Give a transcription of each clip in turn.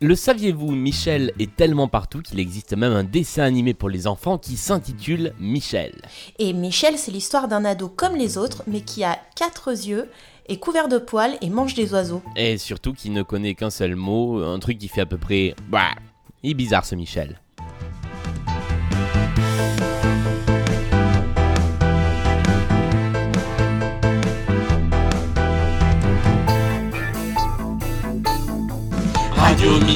Le saviez-vous, Michel est tellement partout qu'il existe même un dessin animé pour les enfants qui s'intitule Michel. Et Michel, c'est l'histoire d'un ado comme les autres, mais qui a quatre yeux, est couvert de poils et mange des oiseaux. Et surtout qui ne connaît qu'un seul mot, un truc qui fait à peu près... Bah, il est bizarre ce Michel.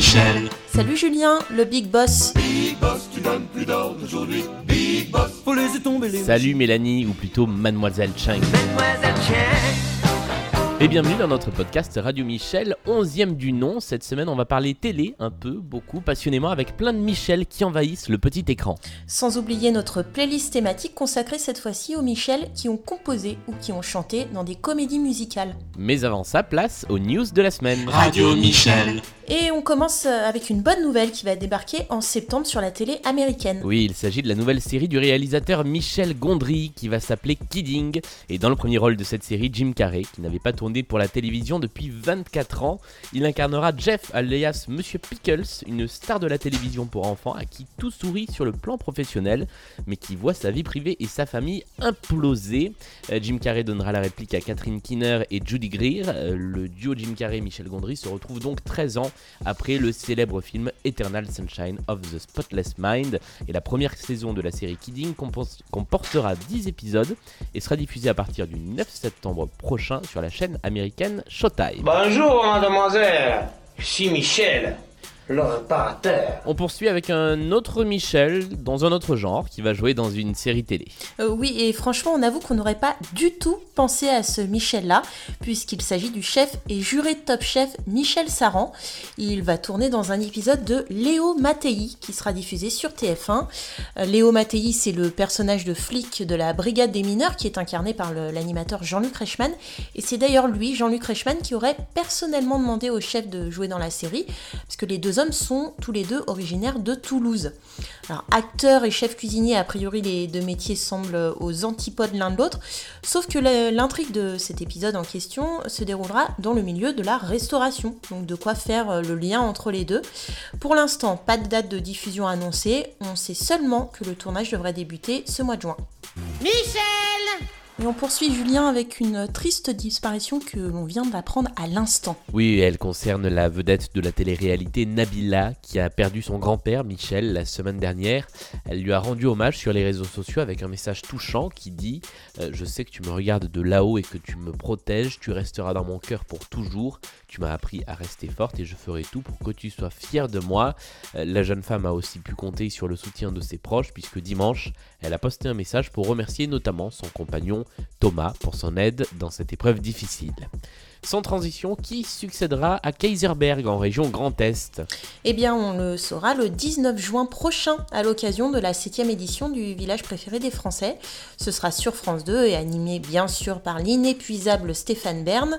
Michel. Salut Julien, le big boss. Big boss, tu donnes plus d'ordre aujourd'hui. Big boss, faut laisser tomber les. Salut Mélanie, ou plutôt Mademoiselle Chang. Mademoiselle Chang. Et bienvenue dans notre podcast Radio Michel, 11e du nom. Cette semaine, on va parler télé, un peu, beaucoup, passionnément, avec plein de Michel qui envahissent le petit écran. Sans oublier notre playlist thématique consacrée cette fois-ci aux Michel qui ont composé ou qui ont chanté dans des comédies musicales. Mais avant ça, place aux news de la semaine. Radio Michel. Et on commence euh, avec une bonne nouvelle qui va débarquer en septembre sur la télé américaine. Oui, il s'agit de la nouvelle série du réalisateur Michel Gondry qui va s'appeler Kidding. Et dans le premier rôle de cette série, Jim Carrey, qui n'avait pas tourné pour la télévision depuis 24 ans. Il incarnera Jeff alias Monsieur Pickles, une star de la télévision pour enfants à qui tout sourit sur le plan professionnel, mais qui voit sa vie privée et sa famille imploser. Euh, Jim Carrey donnera la réplique à Catherine Keener et Judy Greer. Euh, le duo Jim Carrey et Michel Gondry se retrouve donc 13 ans après le célèbre film Eternal Sunshine of the Spotless Mind. Et la première saison de la série Kidding comportera 10 épisodes et sera diffusée à partir du 9 septembre prochain sur la chaîne américaine Showtime. Bonjour, mademoiselle. Suis Michel, le réparateur. On poursuit avec un autre Michel dans un autre genre qui va jouer dans une série télé. Euh, oui, et franchement, on avoue qu'on n'aurait pas du tout pensé à ce Michel-là, puisqu'il s'agit du chef et juré de Top Chef Michel Saran. Il va tourner dans un épisode de Léo Mattei, qui sera diffusé sur TF1. Euh, Léo Mattei, c'est le personnage de flic de la Brigade des mineurs, qui est incarné par l'animateur Jean-Luc Reichmann. Et c'est d'ailleurs lui, Jean-Luc Reichmann, qui aurait personnellement demandé au chef de jouer dans la série, parce que les deux hommes sont tous les deux originaires de Toulouse. Alors, acteur et chef cuisinier, a priori, les deux métiers semblent aux antipodes l'un de l'autre, sauf que l'intrigue de cet épisode en question se déroulera dans le milieu de la restauration, donc de quoi faire euh, le lien entre les deux. Pour l'instant, pas de date de diffusion annoncée, on sait seulement que le tournage devrait débuter ce mois de juin. Et on poursuit Julien avec une triste disparition que l'on vient d'apprendre à l'instant. Oui, elle concerne la vedette de la télé-réalité Nabila qui a perdu son grand-père Michel la semaine dernière. Elle lui a rendu hommage sur les réseaux sociaux avec un message touchant qui dit euh, Je sais que tu me regardes de là-haut et que tu me protèges, tu resteras dans mon cœur pour toujours. Tu m'as appris à rester forte et je ferai tout pour que tu sois fière de moi. Euh, La jeune femme a aussi pu compter sur le soutien de ses proches puisque dimanche, elle a posté un message pour remercier notamment son compagnon Thomas pour son aide dans cette épreuve difficile. Sans transition, qui succédera à Kaiserberg en région Grand Est? Eh bien, on le saura le 19 juin prochain à l'occasion de la 7 édition du village préféré des Français. Ce sera sur France 2 et animé bien sûr par l'inépuisable Stéphane Bern.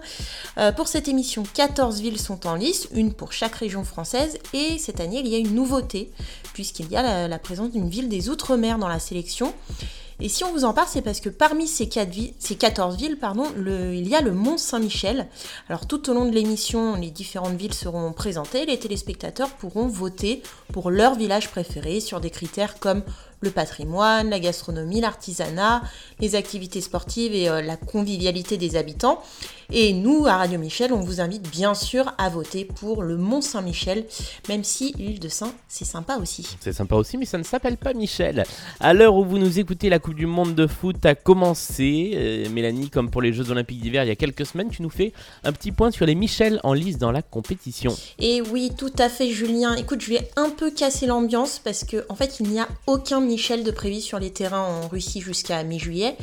Euh, pour cette émission, 14 villes sont en lice, une pour chaque région française. Et cette année, il y a une nouveauté, puisqu'il y a la présence d'une ville des Outre-mer dans la sélection. Et si on vous en parle, c'est parce que parmi ces, quatre vi- ces 14 villes, il y a le Mont Saint-Michel. Alors tout au long de l'émission, les différentes villes seront présentées, les téléspectateurs pourront voter pour leur village préféré sur des critères comme le patrimoine, la gastronomie, l'artisanat, les activités sportives et euh, la convivialité des habitants. Et nous, à Radio Michel, on vous invite bien sûr à voter pour le Mont Saint-Michel, même si l'île de Saint, c'est sympa aussi. C'est sympa aussi, mais ça ne s'appelle pas Michel. À l'heure où vous nous écoutez, la Coupe du Monde de foot a commencé. Euh, Mélanie, comme pour les Jeux Olympiques d'hiver il y a quelques semaines, tu nous fais un petit point sur les Michel en lice dans la compétition. Et oui, tout à fait, Julien. Écoute, je vais un peu casser l'ambiance parce que, en fait, il n'y a aucun Michel de prévu sur les terrains en Russie jusqu'à mi-juillet.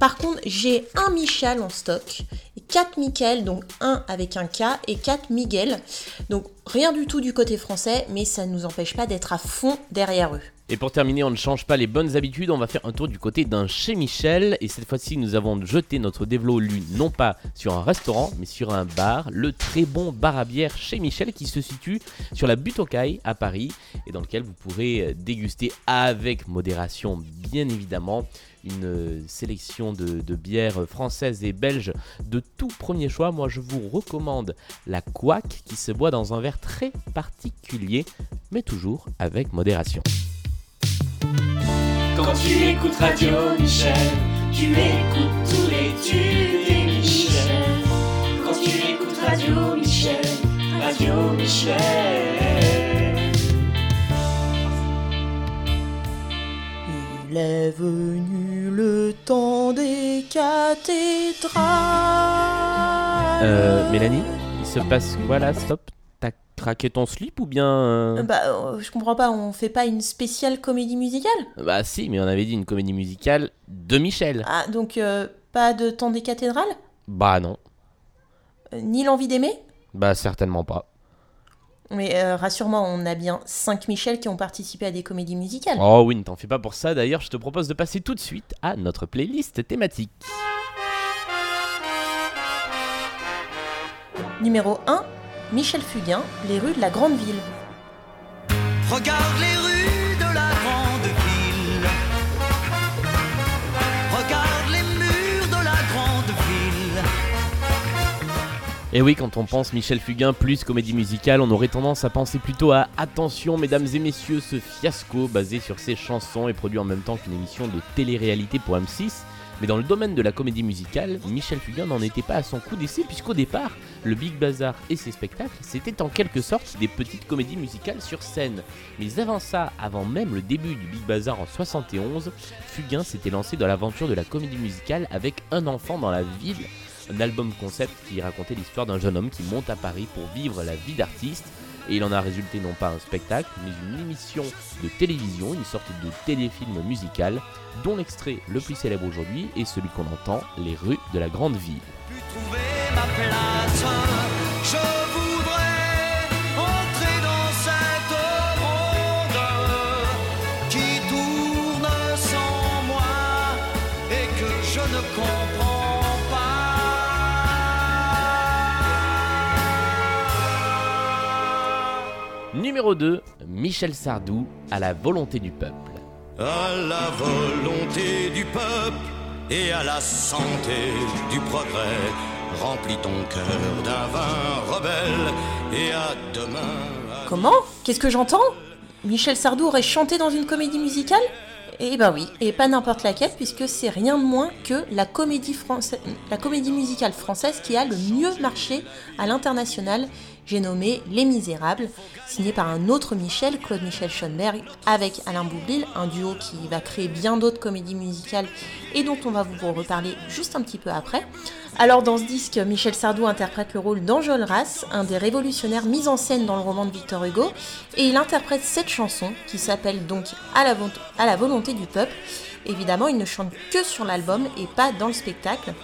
Par contre, j'ai un Michel en stock et quatre Michael, donc un avec un K et quatre Miguel. Donc rien du tout du côté français, mais ça ne nous empêche pas d'être à fond derrière eux. Et pour terminer, on ne change pas les bonnes habitudes, on va faire un tour du côté d'un chez Michel. Et cette fois-ci, nous avons jeté notre dévelop lu non pas sur un restaurant, mais sur un bar, le très bon bar à bière chez Michel qui se situe sur la butte aux Cailles à Paris et dans lequel vous pourrez déguster avec modération, bien évidemment, une sélection de, de, bières françaises et belges de tout premier choix. Moi, je vous recommande la Quack qui se boit dans un verre très particulier, mais toujours avec modération. Quand tu écoutes Radio Michel, tu écoutes tous les tubes Michel. Quand tu écoutes Radio Michel, Radio Michel. Il est venu le temps des cathédrales. Euh, Mélanie, il se passe quoi là? Stop Craqué ton slip ou bien euh Bah, euh, je comprends pas, on fait pas une spéciale comédie musicale? Bah si, mais on avait dit une comédie musicale de Michel. Ah, donc euh, pas de temps des cathédrales? Bah non. Euh, Ni l'envie d'aimer? Bah certainement pas. Mais euh, rassure-moi, on a bien 5 Michel qui ont participé à des comédies musicales. Oh oui, ne t'en fais pas pour ça. D'ailleurs, je te propose de passer tout de suite à notre playlist thématique. Numéro 1, Michel Fugain, Les rues de la grande ville. Regarde les rues de la grande ville. Regarde les murs de la grande ville. Et oui, quand on pense Michel Fugain plus comédie musicale, on aurait tendance à penser plutôt à Attention, mesdames et messieurs, ce fiasco basé sur ses chansons et produit en même temps qu'une émission de télé-réalité pour M6. Mais dans le domaine de la comédie musicale, Michel Fugain n'en était pas à son coup d'essai, puisqu'au départ, le Big Bazar et ses spectacles, c'était en quelque sorte des petites comédies musicales sur scène. Mais avant ça, avant même le début du Big Bazar en 71, Fugain s'était lancé dans l'aventure de la comédie musicale avec Un enfant dans la ville, un album concept qui racontait l'histoire d'un jeune homme qui monte à Paris pour vivre la vie d'artiste. Et il en a résulté non pas un spectacle, mais une émission de télévision, une sorte de téléfilm musical, dont l'extrait le plus célèbre aujourd'hui est celui qu'on entend, Les rues de la grande ville. Pu Numéro 2, Michel Sardou, à la volonté du peuple. À la volonté du peuple et à la santé du progrès, remplis ton cœur d'un vin rebelle et à demain. à- Comment? Qu'est-ce que j'entends? Michel Sardou aurait chanté dans une comédie musicale? Eh ben oui, et pas n'importe laquelle, puisque c'est rien de moins que la comédie, française, la comédie musicale française qui a le mieux marché à l'international. J'ai nommé Les Misérables, signé par un autre Michel, Claude Michel Schoenberg, avec Alain Boublil, un duo qui va créer bien d'autres comédies musicales et dont on va vous reparler juste un petit peu après. Alors dans ce disque, Michel Sardou interprète le rôle d'Enjolras, un des révolutionnaires mis en scène dans le roman de Victor Hugo, et il interprète cette chanson qui s'appelle donc à la, vo- à la volonté du peuple. Évidemment, il ne chante que sur l'album et pas dans le spectacle.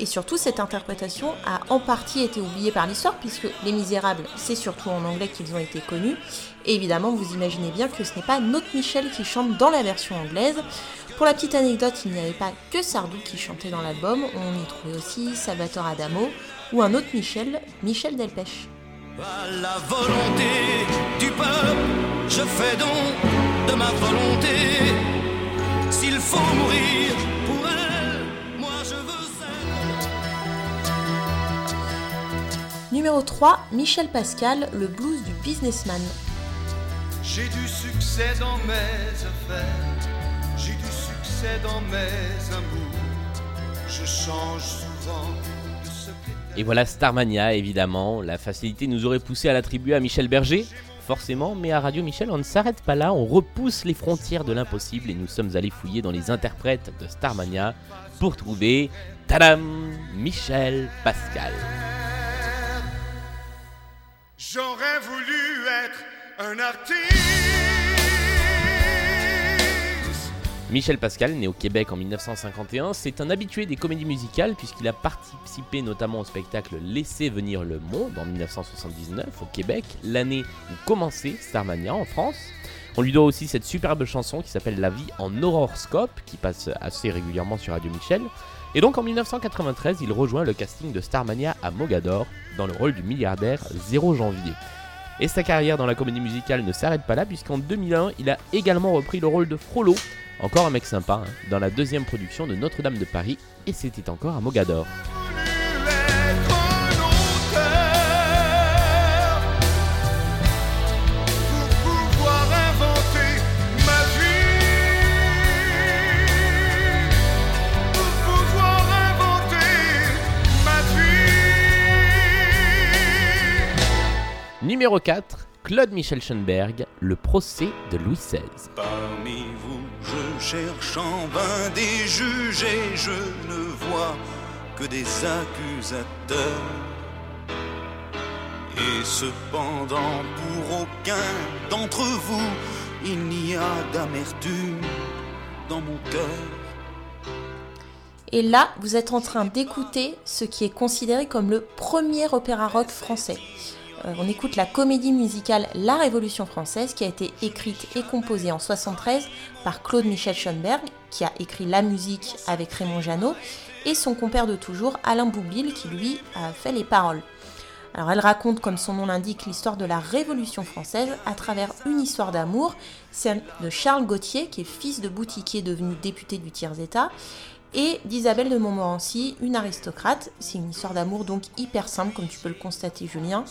Et surtout, cette interprétation a en partie été oubliée par l'histoire, puisque Les Misérables, c'est surtout en anglais qu'ils ont été connus. Et évidemment, vous imaginez bien que ce n'est pas notre Michel qui chante dans la version anglaise. Pour la petite anecdote, il n'y avait pas que Sardou qui chantait dans l'album, on y trouvait aussi Salvatore Adamo ou un autre Michel, Michel Delpech. S'il faut mourir pour elle, moi je veux être. Numéro 3, Michel Pascal, le blues du businessman. J'ai du succès dans mes affaires, j'ai du succès dans mes amours. Je change souvent de secrétaire. Et voilà Starmania, évidemment. La facilité nous aurait poussé à l'attribuer à Michel Berger, forcément, mais à Radio Michel, on ne s'arrête pas là, on repousse les frontières de l'impossible et nous sommes allés fouiller dans les interprètes de Starmania pour trouver, tadam, Michel Pascal. J'aurais voulu être un artiste. Michel Pascal, né au Québec en 1951, c'est un habitué des comédies musicales puisqu'il a participé notamment au spectacle Laissez venir le monde en 1979 au Québec, l'année où commençait Starmania en France. On lui doit aussi cette superbe chanson qui s'appelle La vie en horoscope qui passe assez régulièrement sur Radio Michel. Et donc en 1993, il rejoint le casting de Starmania à Mogador dans le rôle du milliardaire 0 janvier. Et sa carrière dans la comédie musicale ne s'arrête pas là, puisqu'en 2001, il a également repris le rôle de Frollo, encore un mec sympa, hein, dans la deuxième production de Notre-Dame de Paris, et c'était encore à Mogador. Numéro 4, Claude Michel Schoenberg, Le procès de Louis XVI. Cherche en vain des juges et je ne vois que des accusateurs. Et cependant, pour aucun d'entre vous, il n'y a d'amertume dans mon cœur. Et là, vous êtes en train d'écouter ce qui est considéré comme le premier opéra rock français. Euh, on écoute la comédie musicale La Révolution française qui a été écrite et composée en 73 par Claude Michel Schoenberg qui a écrit la musique avec Raymond Jeannot et son compère de toujours Alain Boublil qui lui a fait les paroles. Alors elle raconte, comme son nom l'indique, l'histoire de la Révolution française à travers une histoire d'amour, celle de Charles Gauthier, qui est fils de boutiquier devenu député du tiers-état, et d'Isabelle de Montmorency, une aristocrate. C'est une histoire d'amour donc hyper simple, comme tu peux le constater, Julien.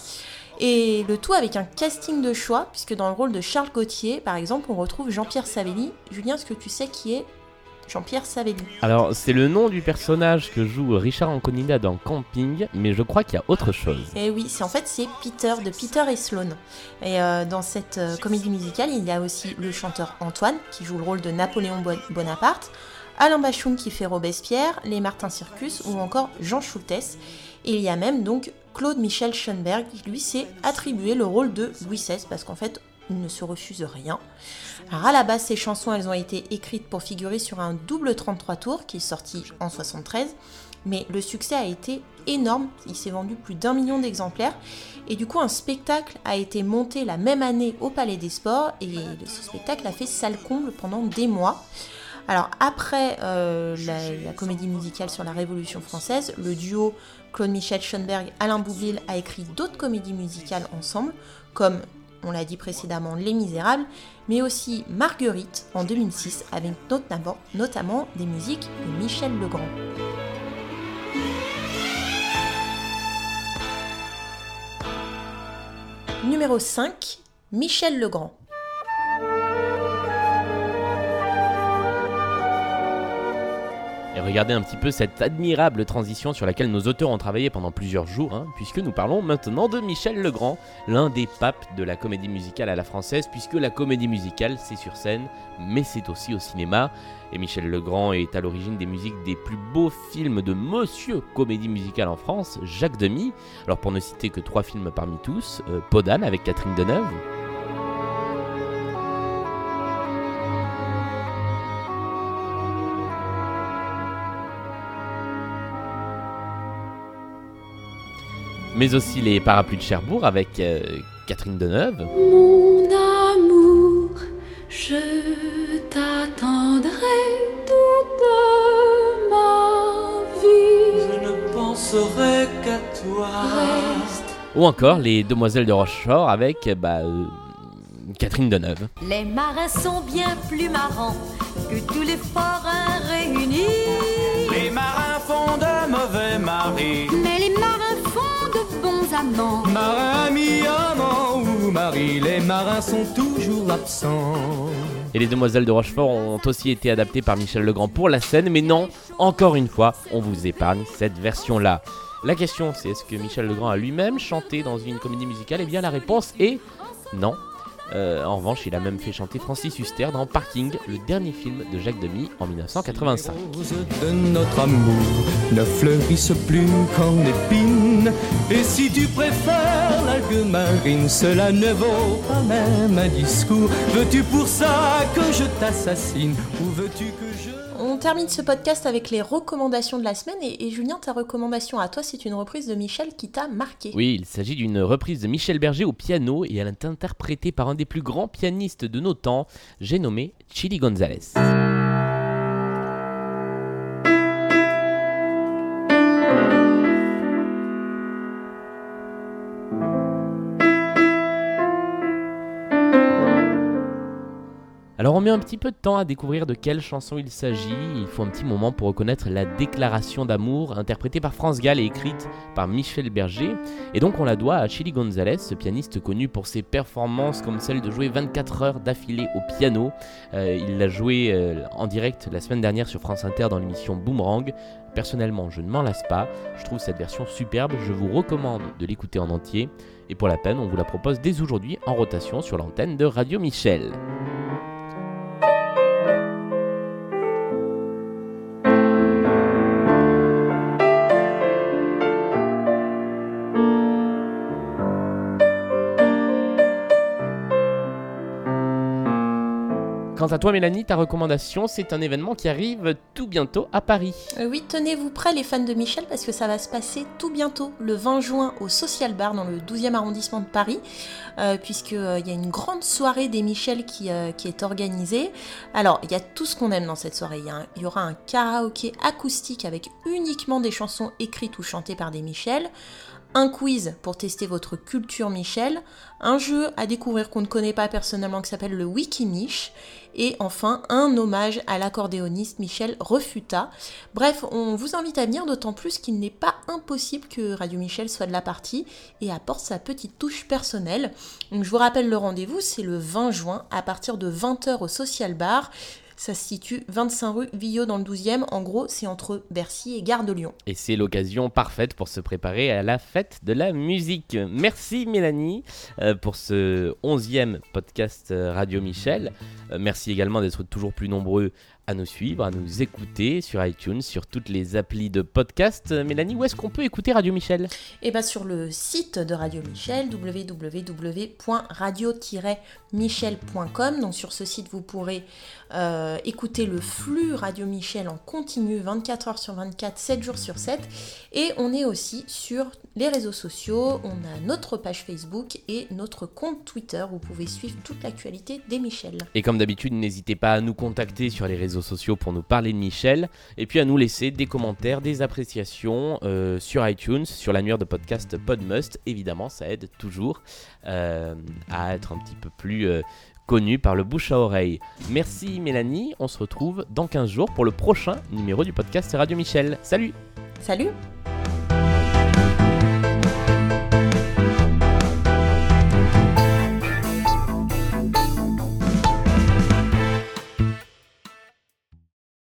Et le tout avec un casting de choix, puisque dans le rôle de Charles Gauthier, par exemple, on retrouve Jean-Pierre Savelli. Julien, est-ce que tu sais qui est Jean-Pierre Savelli? Alors, c'est le nom du personnage que joue Richard Anconina dans Camping, mais je crois qu'il y a autre chose. Et oui, c'est en fait c'est Peter de Peter et Sloan. Et euh, dans cette euh, comédie musicale, il y a aussi le chanteur Antoine qui joue le rôle de Napoléon Bon- Bonaparte, Alain Bachung qui fait Robespierre, les Martin Circus ou encore Jean Schultes. Et il y a même donc Claude Michel Schoenberg lui s'est attribué le rôle de Louis XVI parce qu'en fait il ne se refuse rien. Alors à la base ces chansons elles ont été écrites pour figurer sur un double 33 tours qui est sorti en 73 mais le succès a été énorme, il s'est vendu plus d'un million d'exemplaires et du coup un spectacle a été monté la même année au Palais des Sports et ce spectacle a fait salle comble pendant des mois. Alors après euh, la, la comédie musicale sur la Révolution française, le duo Claude Michel Schoenberg, Alain Boublil a écrit d'autres comédies musicales ensemble, comme on l'a dit précédemment Les Misérables, mais aussi Marguerite en 2006 avec notamment, notamment des musiques de Michel Legrand. Numéro 5, Michel Legrand. Regardez un petit peu cette admirable transition sur laquelle nos auteurs ont travaillé pendant plusieurs jours, hein, puisque nous parlons maintenant de Michel Legrand, l'un des papes de la comédie musicale à la française, puisque la comédie musicale c'est sur scène, mais c'est aussi au cinéma. Et Michel Legrand est à l'origine des musiques des plus beaux films de Monsieur Comédie Musicale en France, Jacques Demy. Alors pour ne citer que trois films parmi tous, euh, Podane avec Catherine Deneuve, mais aussi les Parapluies de Cherbourg avec euh, Catherine Deneuve. Mon amour, je t'attendrai toute ma vie. Je ne penserai qu'à toi. Reste Ou encore les Demoiselles de Rochefort avec euh, bah, euh, Catherine Deneuve. Les marins sont bien plus marrants que tous les forains réunis. Les marins font de mauvais maris. Les de bons amants. Marin, ami, amant ou mari, les marins sont toujours absents. Et les Demoiselles de Rochefort ont aussi été adaptées par Michel Legrand pour la scène, mais non, encore une fois, on vous épargne cette version-là. La question c'est est-ce que Michel Legrand a lui-même chanté dans une comédie musicale? Eh bien la réponse est non. Euh, en revanche, il a même fait chanter Francis Huster dans Parking, le dernier film de Jacques Demy en 1985. roses de notre amour ne fleurissent plus qu'en épines. Et si tu préfères l'algue marine, cela ne vaut pas même un discours. Veux-tu pour ça que je t'assassine ou veux-tu que je... On termine ce podcast avec les recommandations de la semaine. Et, Julien, ta recommandation à toi, c'est une reprise de Michel qui t'a marqué. Oui, il s'agit d'une reprise de Michel Berger au piano et elle est interprétée par un des plus grands pianistes de nos temps, j'ai nommé Chili Gonzalez. On met un petit peu de temps à découvrir de quelle chanson il s'agit, il faut un petit moment pour reconnaître la déclaration d'amour interprétée par France Gall et écrite par Michel Berger, et donc on la doit à Chili Gonzalez, ce pianiste connu pour ses performances comme celle de jouer 24 heures d'affilée au piano. Euh, il l'a joué euh, en direct la semaine dernière sur France Inter dans l'émission Boomerang. Personnellement, je ne m'en lasse pas, je trouve cette version superbe, je vous recommande de l'écouter en entier, et pour la peine, on vous la propose dès aujourd'hui en rotation sur l'antenne de Radio Michel. Quant à toi Mélanie, ta recommandation, c'est un événement qui arrive tout bientôt à Paris. Euh, oui, tenez-vous prêts les fans de Michel parce que ça va se passer tout bientôt, le 20 juin au Social Bar dans le 12e arrondissement de Paris, euh, puisqu'il y a une grande soirée des Michel qui, euh, est organisée. Alors, il y a tout ce qu'on aime dans cette soirée. Il y aura un karaoké acoustique avec uniquement des chansons écrites ou chantées par des Michel, un quiz pour tester votre culture Michel, un jeu à découvrir qu'on ne connaît pas personnellement qui s'appelle le Wikimiche, et enfin un hommage à l'accordéoniste Michel Refuta. Bref, on vous invite à venir, d'autant plus qu'il n'est pas impossible que Radio Michel soit de la partie et apporte sa petite touche personnelle. Je vous rappelle le rendez-vous, c'est le 20 juin à partir de 20h au Social Bar. Ça se situe 25 rue Villot dans le 12e. En gros, c'est entre Bercy et Gare de Lyon. Et c'est l'occasion parfaite pour se préparer à la fête de la musique. Merci Mélanie euh, pour ce 11e podcast euh, Radio Michel. Euh, merci également d'être toujours plus nombreux à nous suivre, à nous écouter sur iTunes, sur toutes les applis de podcast. Mélanie, où est-ce qu'on peut écouter Radio Michel? Et bien sur le site de Radio Michel, www.radio-michel.com. Donc sur ce site, vous pourrez euh, écouter le flux Radio Michel en continu 24 heures sur 24, 7 jours sur 7. Et on est aussi sur les réseaux sociaux. On a notre page Facebook et notre compte Twitter. Vous pouvez suivre toute l'actualité des Michel. Et comme d'habitude, n'hésitez pas à nous contacter sur les sociaux pour nous parler de Michel, et puis à nous laisser des commentaires, des appréciations euh, sur iTunes, sur l'annuaire de podcast Podmust. Évidemment, ça aide toujours euh, à être un petit peu plus euh, connu par le bouche à oreille. Merci Mélanie, on se retrouve dans 15 jours pour le prochain numéro du podcast Radio Michel. Salut Salut